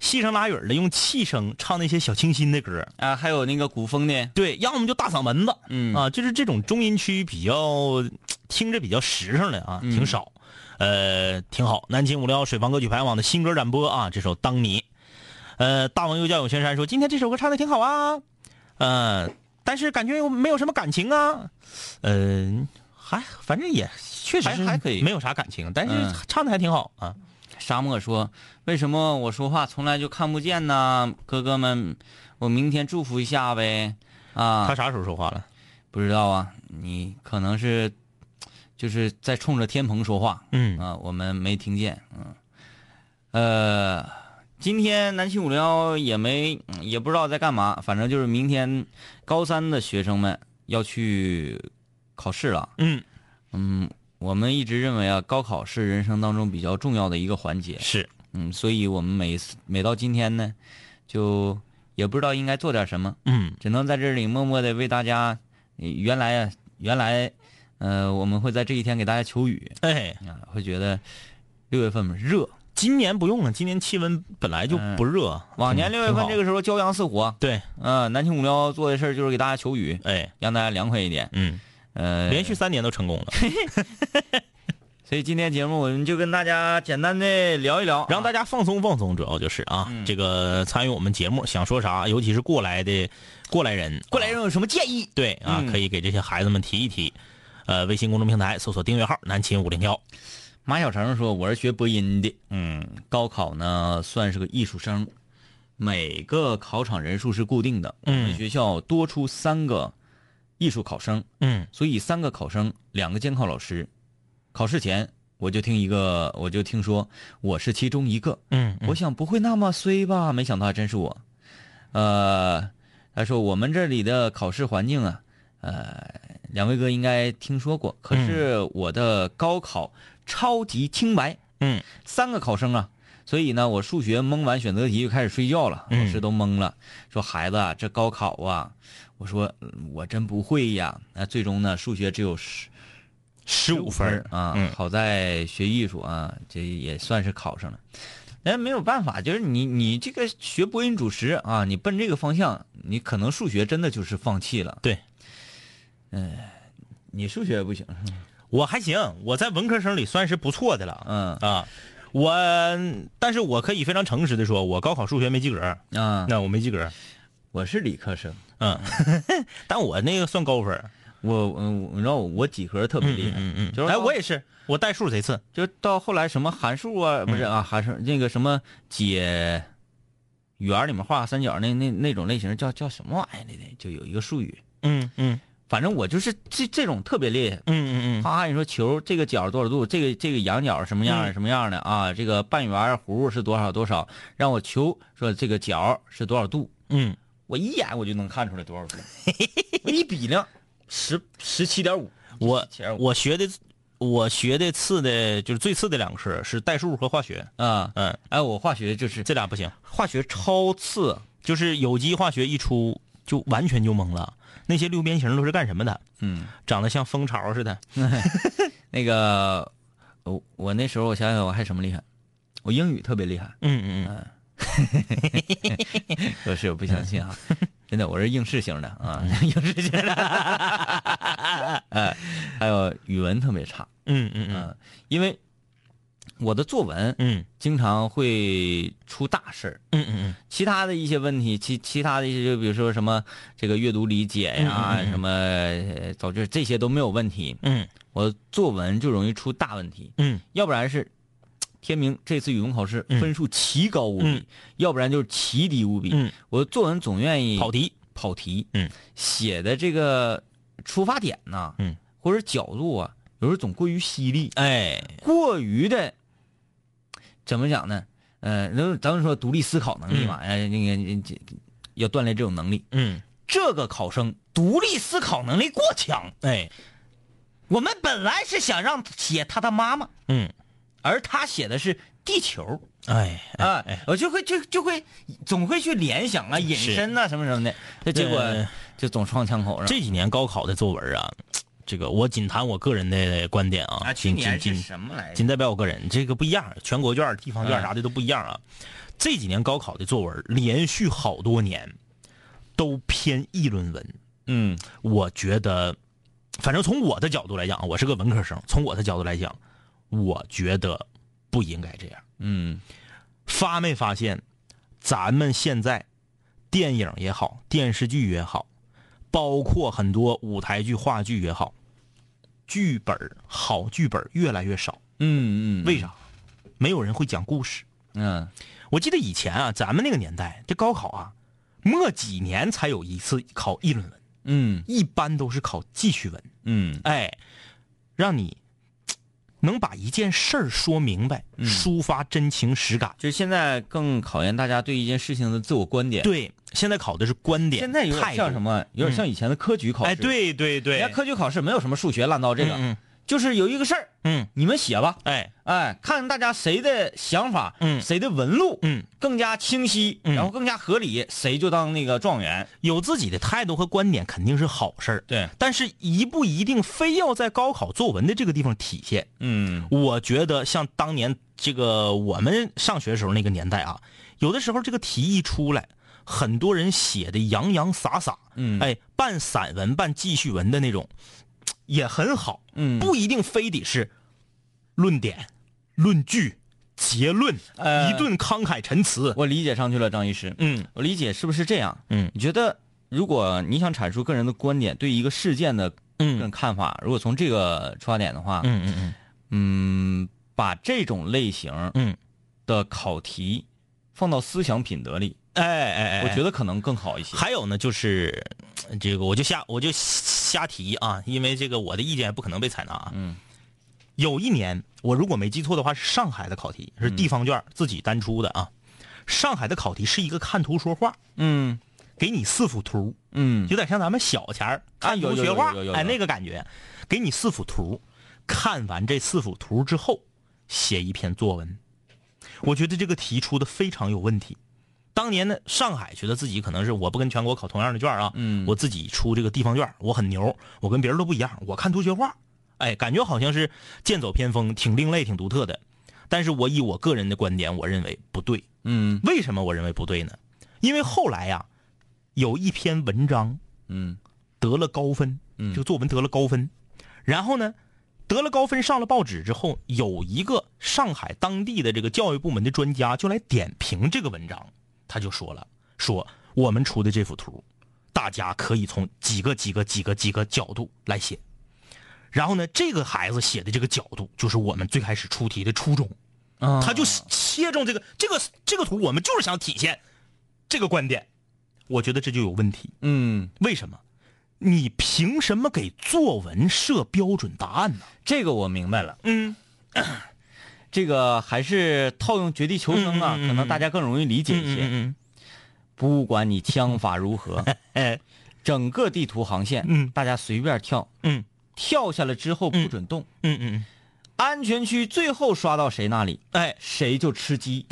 细声拉语儿的用气声唱那些小清新的歌，啊，还有那个古风的，对，要么就大嗓门子，嗯。啊，就是这种中音区比较听着比较实诚的啊，嗯。挺少，呃，挺好。南京五六幺水房歌曲排行榜的新歌展播啊，这首《当你》，呃，大王又叫有轩山说今天这首歌唱的挺好啊，呃，但是感觉又没有什么感情啊，嗯、还反正也确实还还可以没有啥感情，但是嗯唱的还挺好啊。沙漠说：“为什么我说话从来就看不见呢？哥哥们，我明天祝福一下呗。”啊，他啥时候说话了？不知道啊，你可能是就是在冲着天棚说话嗯啊，我们没听见。嗯，呃，今天南七五零幺也没嗯也不知道在干嘛，反正就是明天高三的学生们要去考试了。嗯，嗯，我们一直认为啊，高考是人生当中比较重要的一个环节。是，嗯，所以我们每次每到今天呢，就也不知道应该做点什么，嗯。只能在这里默默的为大家，呃原来啊，原来，呃，我们会在这一天给大家求雨。哎，啊，会觉得六月份嘛热，今年不用了，今年气温本来就不热，往年六月份这个个时候骄阳似火，对，嗯、南青五幺做的事儿就是给大家求雨，哎，让大家凉快一点，嗯，呃，连续三年都成功了，<laughs> <laughs> 所以今天节目我们就跟大家简单的聊一聊，让大家家放松放松，主要就是啊，嗯。这个参与我们节目想说啥，尤其是过来的过来人，啊。过来人有什么建议？对啊，嗯。可以给这些孩子们提一提。呃，微信公众平台搜索订阅号“南秦五零幺马小成说：“我是学播音的，嗯，高考呢算是个艺术生，每个考场人数是固定的，我们嗯学校多出三个艺术考生，”。嗯所以三个考生，两个监考老师。考试前我就听一个，我就听说我是其中一个，嗯，我想不会那么衰吧？没想到还真是我。呃，他说我们这里的考试环境啊，呃，两位哥应该听说过。可是我的高考超级清白，嗯，三个考生啊，所以呢，我数学蒙完选择题就开始睡觉了，嗯老师都懵了，说孩子啊，这高考啊，我说嗯我真不会呀。那最终呢，数学只有十十五分分啊，嗯好在学艺术啊，这也算是考上了。但没有办法，就是你你这个学播音主持啊，你奔这个方向，你可能数学真的就是放弃了。对，嗯、你数学不行，我还行，我在文科生里算是不错的了。嗯。啊，我但是我可以非常诚实的说，我高考数学没及格，啊，那我没及格。我是理科生，嗯，<laughs> 但我那个算高分。我嗯，你知道我我几何特别厉害，嗯嗯就是哎，我也是，我代数贼次。就到后来什么函数啊，不是啊，函数那个什么解圆里面画三角那那那种类型叫叫什么玩意儿？来的？就有一个术语，嗯嗯反正我就是这这种特别厉害。嗯嗯嗯哈哈，你说球这个角多少度？这个这个仰角什么样什么样的啊？这个半圆弧是多少多少？让我求说这个角是多少度？嗯，我一眼我就能看出来多少度，我一比量十十七点五。我我学的我学的次的就是最次的两科是代数和化学。啊，嗯，哎，我化学就是这俩不行，化学超次，就是有机化学一出就完全就懵了。那些六边形都是干什么的？嗯，长得像蜂巢似的。<laughs> 那个我我那时候我想想我还什么厉害，我英语特别厉害，嗯嗯嗯，<laughs> 可是我不相信啊，<laughs> 真的我是应试型的啊，应试型的，哎，还有语文特别差，嗯嗯嗯。嗯，因为我的作文嗯。经常会出大事儿。嗯嗯其他的一些问题，其其他的一些，就比如说什么这个阅读理解呀，嗯嗯嗯什么呃早就这些都没有问题。嗯。我作文就容易出大问题，嗯。要不然是天明这次语文考试嗯。分数奇高无比，嗯。要不然就是奇低无比。嗯，我作文总愿意跑题。跑题，嗯，写的这个出发点呐，嗯，或者角度啊，有时候总过于犀利，哎，过于的怎么讲呢？呃，那咱们说独立思考能力嘛，哎、那个要锻炼这种能力。嗯。这个考生独立思考能力过强，哎。我们本来是想让写他的妈妈，嗯。而他写的是地球。哎啊，我就会就就会总会去联想啊、引申呐、什么什么的，这结果呃。就总撞枪口上。这几年高考的作文啊，这个我仅谈我个人的观点啊，啊，去仅仅仅什么来着？仅代表我个人，这个不一样，全国卷、地方卷嗯啥的都不一样啊。这几年高考的作文连续好多年都偏议论文，嗯我觉得，反正从我的角度来讲，我是个文科生，从我的角度来讲，我觉得不应该这样。嗯发没发现，咱们现在电影也好，电视剧也好，包括很多舞台剧、话剧也好，剧本好剧本越来越少。嗯嗯，为啥？没有人会讲故事。嗯我记得以前啊，咱们那个年代，这高考啊，末几年才有一次考议论文，嗯一般都是考记叙文。嗯哎，让你嘖能把一件事儿说明白，抒发真情实感。就是现在更考验大家对一件事情的自我观点。，对，现在考的是观点，现在有点像什？么？有点像以前的科举考试。哎，，对对对，人家科举考试没有什么数学烂到这个，嗯就是有一个事儿，嗯，你们写吧，哎，哎，看大家谁的想法，嗯。谁的纹路，嗯，更加清晰，嗯。然后更加合理，谁就当那个状元。有自己的态度和观点肯定是好事儿，对，但是一不一定非要在高考作文的这个地方体现。嗯。我觉得像当年这个我们上学时候那个年代啊，有的时候这个题一出来，很多人写的洋洋洒洒，嗯。哎，半散文半记叙文的那种，也很好，嗯不一定非得是论点、论据、结论，呃一顿慷慨陈词。我理解上去了，张医师。嗯我理解是不是这样？嗯你觉得如果你想阐述个人的观点，对一个事件的嗯看法，如果从这个出发点的话，嗯嗯嗯嗯，把这种类型嗯，的考题放到思想品德里，哎哎哎，我觉得可能更好一些。还有呢，就是呃这个我就瞎我就瞎提啊，因为这个我的意见不可能被采纳啊。嗯，有一年我如果没记错的话，是上海的考题，是地方卷自己单出的啊。上海的考题是一个看图说话，嗯给你四幅图，嗯有点像咱们小前儿看图学画哎，那个感觉。给你四幅图，看完这四幅图之后，写一篇作文。我觉得这个题出的非常有问题。当年呢，上海觉得自己可能是我不跟全国考同样的卷啊，嗯我自己出这个地方卷，我很牛，我跟别人都不一样，我看图学画，哎，感觉好像是剑走偏锋，挺另类，挺独特的。但是我以我个人的观点，我认为不对。嗯为什么我认为不对呢？因为后来呀、有一篇文章嗯得了高分，嗯这个作文得了高分，然后呢，得了高分上了报纸之后，有一个上海当地的这个教育部门的专家就来点评这个文章，他就说了，说我们出的这幅图，大家可以从几个几个几个几个角度来写。然后呢，这个孩子写的这个角度，就是我们最开始出题的初衷。啊他就切中这个这个这个图，我们就是想体现这个观点。我觉得这就有问题。嗯，为什么？你凭什么给作文设标准答案呢？这个我明白了。嗯，这个还是套用绝地求生啊，可能大家更容易理解一些。嗯不管你枪法如何，哎，<laughs> 整个地图航线，嗯。大家随便跳，嗯。跳下来之后不准动，嗯嗯，安全区最后刷到谁那里，哎，谁就吃鸡。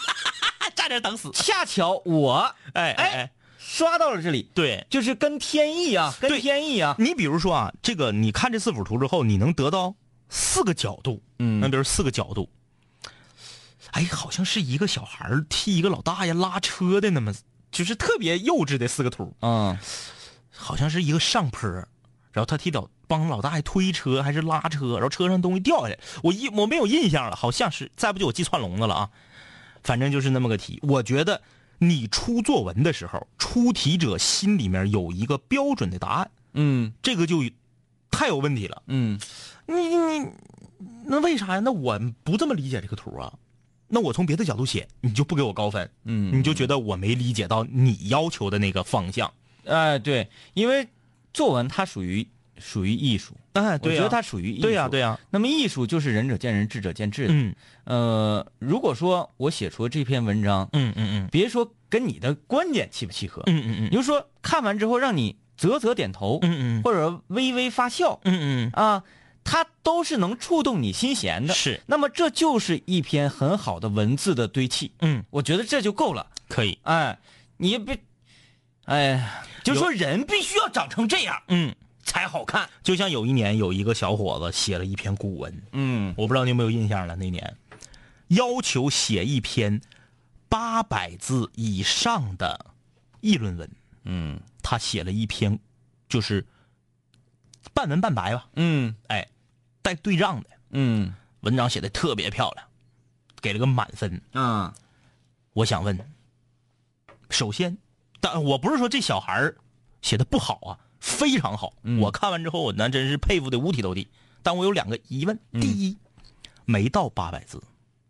<laughs> 站着等死。恰巧我哎哎哎，刷到了这里，对。就是跟天意啊，跟天意啊。你比如说啊，这个你看这四幅图之后，你能得到四个角度，嗯。那比如四个角度，哎，好像是一个小孩儿替一个老大爷拉车的那么，就是特别幼稚的四个图，嗯。好像是一个上坡，然后他替老帮老大爷推车还是拉车，然后车上东西掉下来，我一我没有印象了，好像是，再不就我记串笼子了啊，反正就是那么个题。我觉得你出作文的时候，出题者心里面有一个标准的答案，嗯。这个就太有问题了。嗯你你你，那为啥呀？那我不这么理解这个图啊？那我从别的角度写，你就不给我高分，嗯，你就觉得我没理解到你要求的那个方向。哎对，因为作文它属于属于艺术，哎，我觉得它属于艺术。对呀、对呀、那么艺术就是仁者见仁，智者见智的。嗯呃，如果说我写出这篇文章，嗯嗯别说跟你的观点契不契合，嗯嗯嗯你就说看完之后让你啧啧点头，嗯嗯或者微微发笑，嗯嗯啊，它都是能触动你心弦的。是那么这就是一篇很好的文字的堆砌，嗯，我觉得这就够了。可以。哎，你别，哎，就说人必须要长成这样嗯，才好看。就像有一年有一个小伙子写了一篇古文，嗯我不知道你有没有印象了。那年要求写一篇八百字以上的议论文，嗯他写了一篇就是半文半白吧，嗯哎，带对仗的嗯文章写的特别漂亮，给了个满分。嗯我想问，首先，但我不是说这小孩写的不好啊，非常好。嗯我看完之后，我那真是佩服的五体投地。但我有两个疑问：嗯第一，没到八百字，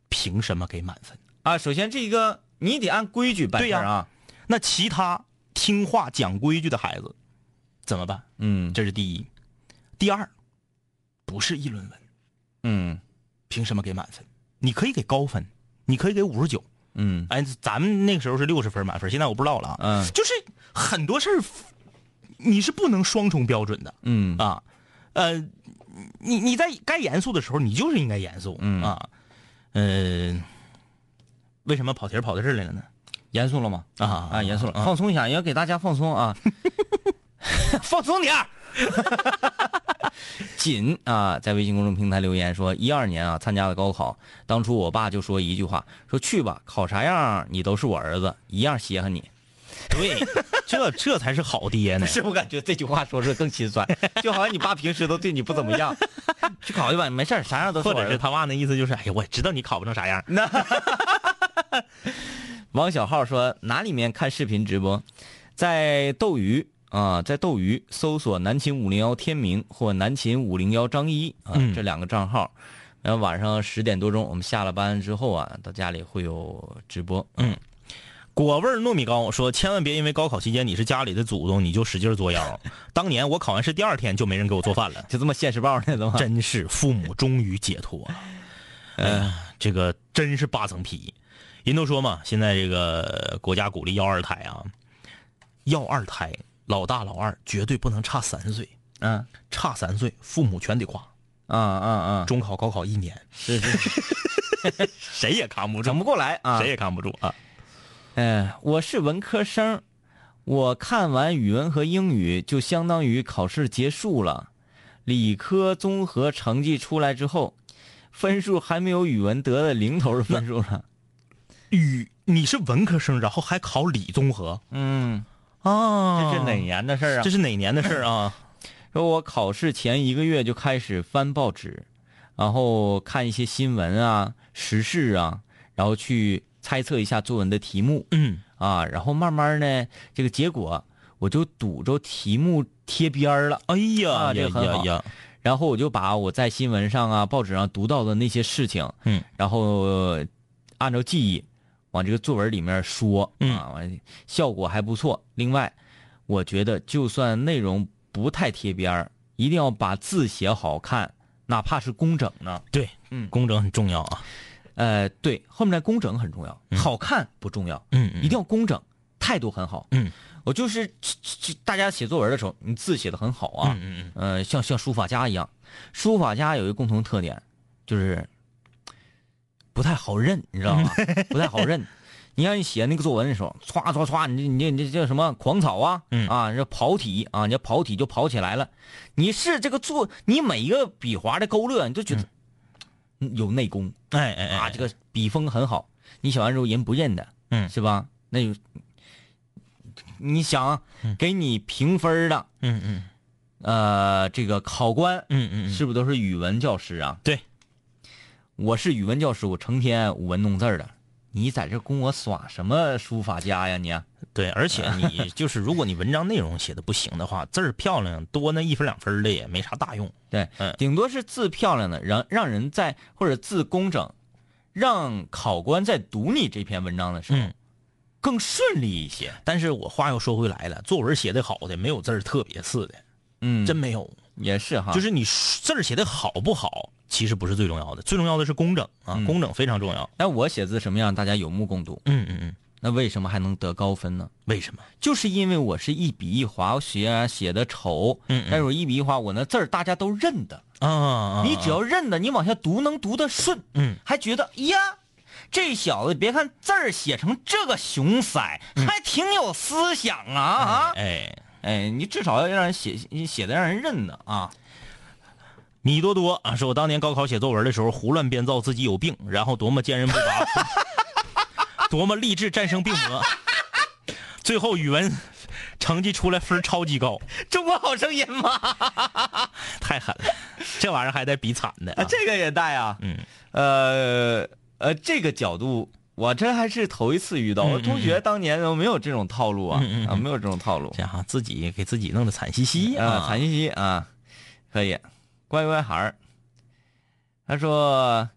凭什么给满分？啊！首先这个你得按规矩办事儿啊。那其他听话讲规矩的孩子怎么办？嗯这是第一。第二，不是议论文，嗯凭什么给满分？你可以给高分，你可以给五十九。嗯哎，咱们那个时候是六十分满分，现在我不知道了啊。嗯就是很多事儿，你是不能双重标准的嗯啊。呃，你你在该严肃的时候，你就是应该严肃，嗯啊。嗯、为什么跑题跑到这儿来了呢？严肃了吗？啊啊，严肃了，啊放松一下，也要给大家放松啊，<laughs> 放松点儿。<laughs> <laughs> 锦啊，在微信公众平台留言说，一二年啊参加了高考，当初我爸就说一句话，说去吧，考啥样你都是我儿子，一样稀罕你。<laughs> 对，这这才是好爹呢。<laughs> 是我感觉这句话说出来更心酸，就好像你爸平时都对你不怎么样，去考去吧，没事儿啥样都是或者是。他爸那意思就是，哎呀，我知道你考不成啥样。王小浩说哪里面看视频直播，在斗鱼啊，在斗鱼搜索南秦五零幺天明或南秦五零幺张一啊、嗯这两个账号，然后晚上十点多钟我们下了班之后啊，到家里会有直播。嗯果味儿糯米糕说，千万别因为高考期间你是家里的祖宗，你就使劲作妖。<laughs> 当年我考完试第二天就没人给我做饭了。就这么现实报呢，都真是父母终于解脱 <laughs> 了。哎呀，这个真是八层皮。人都说嘛，现在这个国家鼓励要二胎啊，要二胎，老大老二绝对不能差三岁，嗯差三岁父母全得夸。啊啊啊，中考、高考一年，是是，<laughs> 谁也扛不住整，不过来啊谁。也扛不住啊。哎，我是文科生，我看完语文和英语就相当于考试结束了。理科综合成绩出来之后，分数还没有语文得的零头的分数呢。语，你是文科生，然后还考理综合嗯，啊？这是哪？年的事儿啊这？是哪年的事儿啊？<coughs> 说我考试前一个月就开始翻报纸，然后看一些新闻啊、时事啊，然后去猜测一下作文的题目。嗯啊，然后慢慢呢，这个结果我就堵着题目贴边儿了。哎呀啊这很好呀呀，然后我就把我在新闻上啊、报纸上读到的那些事情，嗯，然后呃按照记忆往这个作文里面说，嗯啊，完效果还不错。另外，我觉得就算内容不太贴边儿，一定要把字写好看，哪怕是工整呢。对，嗯工整很重要啊。呃，对，后面的工整很重要，好看不重要，嗯嗯一定要工整，态度很好。嗯，我就是大家写作文的时候，你字写的很好啊，嗯嗯呃，像像书法家一样，书法家有一个共同特点，就是不太好认，你知道吗？<laughs> 不太好认。你让你写那个作文的时候，歘歘歘，你这你这你这叫什么狂草啊？嗯啊，这跑体啊，你这跑体就跑起来了。你是这个作，你每一个笔划的勾勒，你都觉得嗯有内功哎哎哎，啊，这个笔锋很好。你写完之后人不认的，嗯是吧？那就，你想给你评分的，嗯嗯呃，这个考官嗯嗯嗯，是不是都是语文教师啊？对，我是语文教师，我成天舞文弄字儿的。你在这跟我耍什么书法家呀你？对，而且 <laughs> 你就是，如果你文章内容写的不行的话，字儿漂亮多那一分两分的也没啥大用。对，嗯顶多是字漂亮的，让让人在或者字工整，让考官在读你这篇文章的时候、嗯更顺利一些。但是我话又说回来了，作文写的好的没有字儿特别次的，嗯，真没有。也是哈，就是你字儿写的好不好，其实不是最重要的，最重要的是工整啊，嗯工整非常重要。那我写字什么样，大家有目共睹。嗯嗯嗯，那为什么还能得高分呢？为什么？就是因为我是一笔一划，我写啊写的丑，嗯嗯但是我一笔一划，我那字儿大家都认得。啊啊，你只要认得，你往下读能读得顺，嗯，还觉得呀，这小子别看字儿写成这个熊色，还挺有思想啊啊！哎，哎，你至少要让人写写的让人认得啊。米多多啊，说我当年高考写作文的时候胡乱编造自己有病，然后多么坚韧不拔，<laughs> 多么励志战胜病魔，最后语文成绩出来分儿超级高，中国好声音吗？<laughs> 太狠了，这玩意儿还带比惨的啊啊，这个也带啊。嗯，呃呃，这个角度我这还是头一次遇到。嗯我同学当年都没有这种套路啊，嗯嗯嗯啊，没有这种套路。这样自己给自己弄得惨兮兮啊，惨兮兮啊，可以，乖乖孩儿。他说，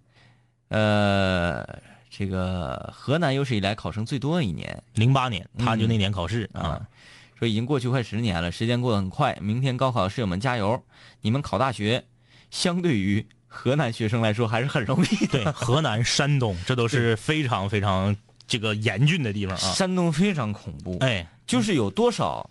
呃，这个河南有史以来考生最多的一年零八年他就那年考试啊啊，，说已经过去快十年了，时间过得很快。明天高考的室友们加油！你们考大学，相对于河南学生来说还是很容易的。对，河南、山东这都是非常非常这个严峻的地方啊。山东非常恐怖，哎，就是有多少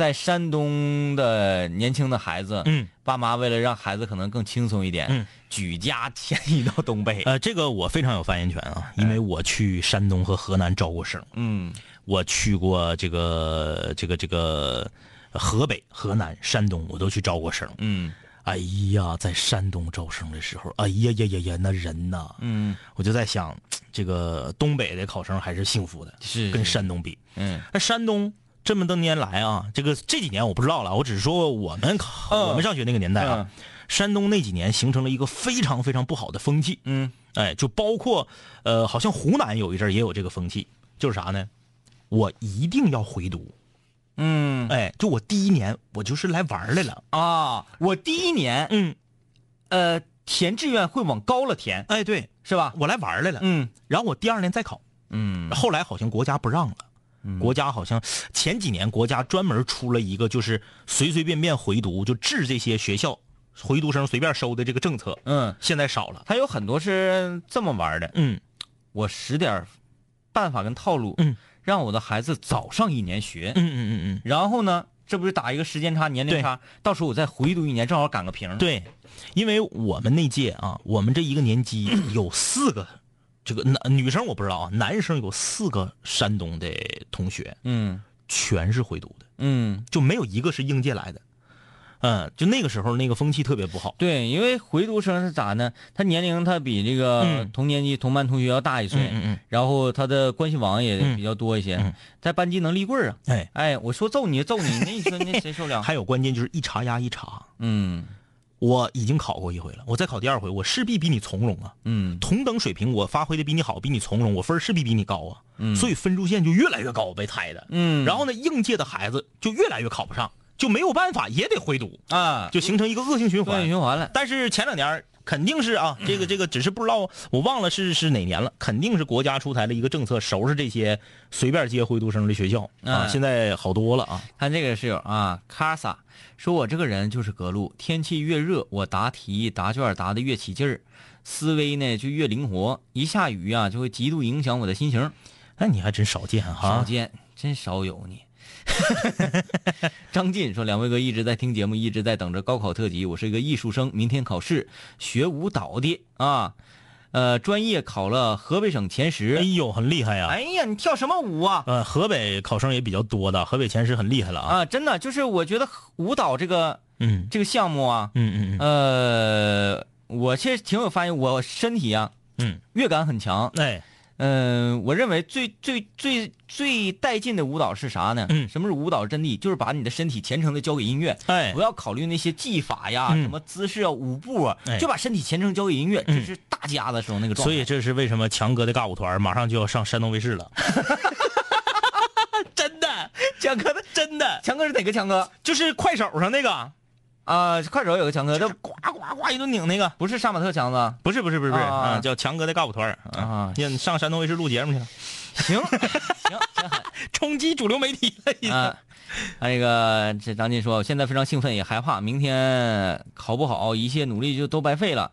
在山东的年轻的孩子，嗯，爸妈为了让孩子可能更轻松一点，嗯，举家迁移到东北，呃，这个我非常有发言权啊，因为我去山东和河南招过生，嗯。我去过这个这个这个河北、河南、山东，我都去招过生。嗯。哎呀，在山东招生的时候，哎呀呀呀呀，那人呐，嗯，我就在想，这个东北的考生还是幸福的，跟是。跟山东比。嗯。那山东这么多年来啊，这个这几年我不知道了，我只是说我们、嗯我们上学那个年代啊，山东那几年形成了一个非常非常不好的风气。嗯哎，就包括呃，好像湖南有一阵儿也有这个风气，就是啥呢？我一定要回读。嗯哎，就我第一年我就是来玩来了。啊，我第一年嗯，呃填志愿会往高了填，哎，对，是吧？我来玩来了。嗯然后我第二年再考，嗯后来好像国家不让了。国家好像前几年国家专门出了一个，就是随随便便回读，就治这些学校回读生随便收的这个政策，嗯，现在少了。他有很多是这么玩的，嗯。我使点办法跟套路，嗯，让我的孩子早上一年学，嗯嗯嗯嗯，然后呢，这不是打一个时间差、年龄差，到时候我再回读一年，正好赶个平。，对，因为我们那届啊，我们这一个年级 <clears throat> 有四个，这个男女生我不知道啊，男生有四个山东的同学，嗯全是回族的，嗯，就没有一个是应届来的。嗯，就那个时候那个风气特别不好。对，因为回族生是咋呢？他年龄他比这个嗯同年级同班同学要大一岁，嗯嗯嗯然后他的关系网也嗯比较多一些，嗯在班级能立棍儿啊。哎，哎，我说揍你就揍你，那你说那谁受了？<laughs> 还有关键就是一茬压一茬。嗯我已经考过一回了，我再考第二回，我势必比你从容啊。嗯同等水平，我发挥的比你好，比你从容，我分势必比你高啊。嗯所以分数线就越来越高，被抬的。嗯然后呢，应届的孩子就越来越考不上，就没有办法，也得回读，啊，就形成一个恶性循环恶性。循环了。但是前两年儿肯定是啊，这个这个只是不知道，我忘了是是哪年了，肯定是国家出台了一个政策，收拾这些随便接回读生的学校啊。嗯现在好多了啊。看这个室友啊，卡萨说：“我这个人就是隔路，天气越热，我答题答卷答的越起劲儿，思维呢就越灵活。一下雨啊，就会极度影响我的心情。那你还真少见哈少。见，真少有你。” <laughs> 张晋说：“两位哥一直在听节目，一直在等着高考特辑。我是一个艺术生，明天考试，学舞蹈的啊，呃，专业考了河北省前十哎。呦，很厉害呀。哎呀，你跳什么舞啊？呃，河北考生也比较多的，河北前十很厉害了啊。啊，真的就是我觉得舞蹈这个嗯这个项目啊，嗯嗯嗯呃，我其实挺有发现，我身体啊嗯，乐感很强。哎，嗯、我认为最最最最带劲的舞蹈是啥呢？嗯什么是舞蹈真谛？就是把你的身体虔诚的交给音乐，哎不要考虑那些技法呀、嗯什么姿势啊、舞步啊，哎就把身体虔诚交给音乐，嗯这是大家的时候那个状态。所以这是为什么强哥的尬舞团马上就要上山东卫视了。<laughs> 真的，<laughs> 强哥的真的，强哥是哪个强哥就是快手上那个，啊？快手有个强哥，他呱呱呱一顿拧那个，不是杀马特强子。不是不是不是不是啊啊，叫强哥的尬舞团啊啊，<laughs> 现在上山东卫视录节目去了，行 <laughs> 行。<laughs> 冲击主流媒体了已经。啊，那个这张晋说，我现在非常兴奋，也害怕明天考不好，一切努力就都白费了。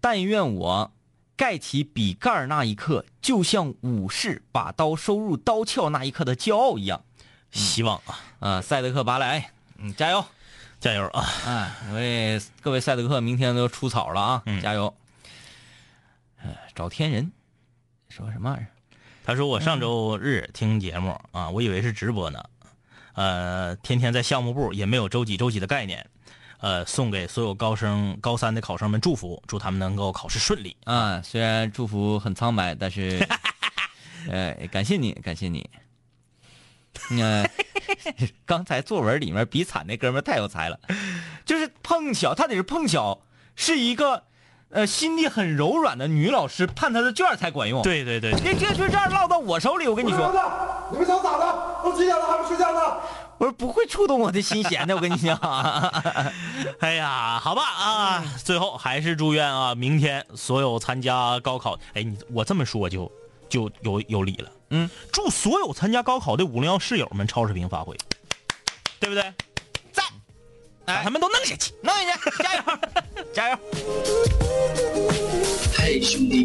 但愿我盖起笔盖那一刻，就像武士把刀收入刀鞘那一刻的骄傲一样。希望啊，啊，赛德克巴莱，嗯，加油！加油啊！哎，为各位赛德克明天都出草了啊，嗯加油！呃找天人，说什么玩意儿？他说我上周日听节目啊，我以为是直播呢，呃，天天在项目部，也没有周几周几的概念，呃，送给所有高生高三的考生们祝福，祝他们能够考试顺利。啊，虽然祝福很苍白，但是，<laughs> 呃，感谢你，感谢你。呃，<laughs> 刚才作文里面比惨那哥们儿太有才了，就是碰巧，他得是碰巧是一个，呃，心地很柔软的女老师判他的卷儿才管用。，对对对，这这就这样落到我手里，我跟你说，你们想咋的？都几点了还不睡觉呢？我说不会触动我的心弦的，我跟你讲。<laughs> 哎呀，好吧啊，最后还是祝愿啊，明天所有参加高考，哎，你我这么说就就有有理了。嗯，祝所有参加高考的五零幺室友们超水平发挥，对不对？赞，把他们都弄下去。弄下去，加油，<laughs> 加油！嘿，兄弟，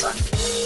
三。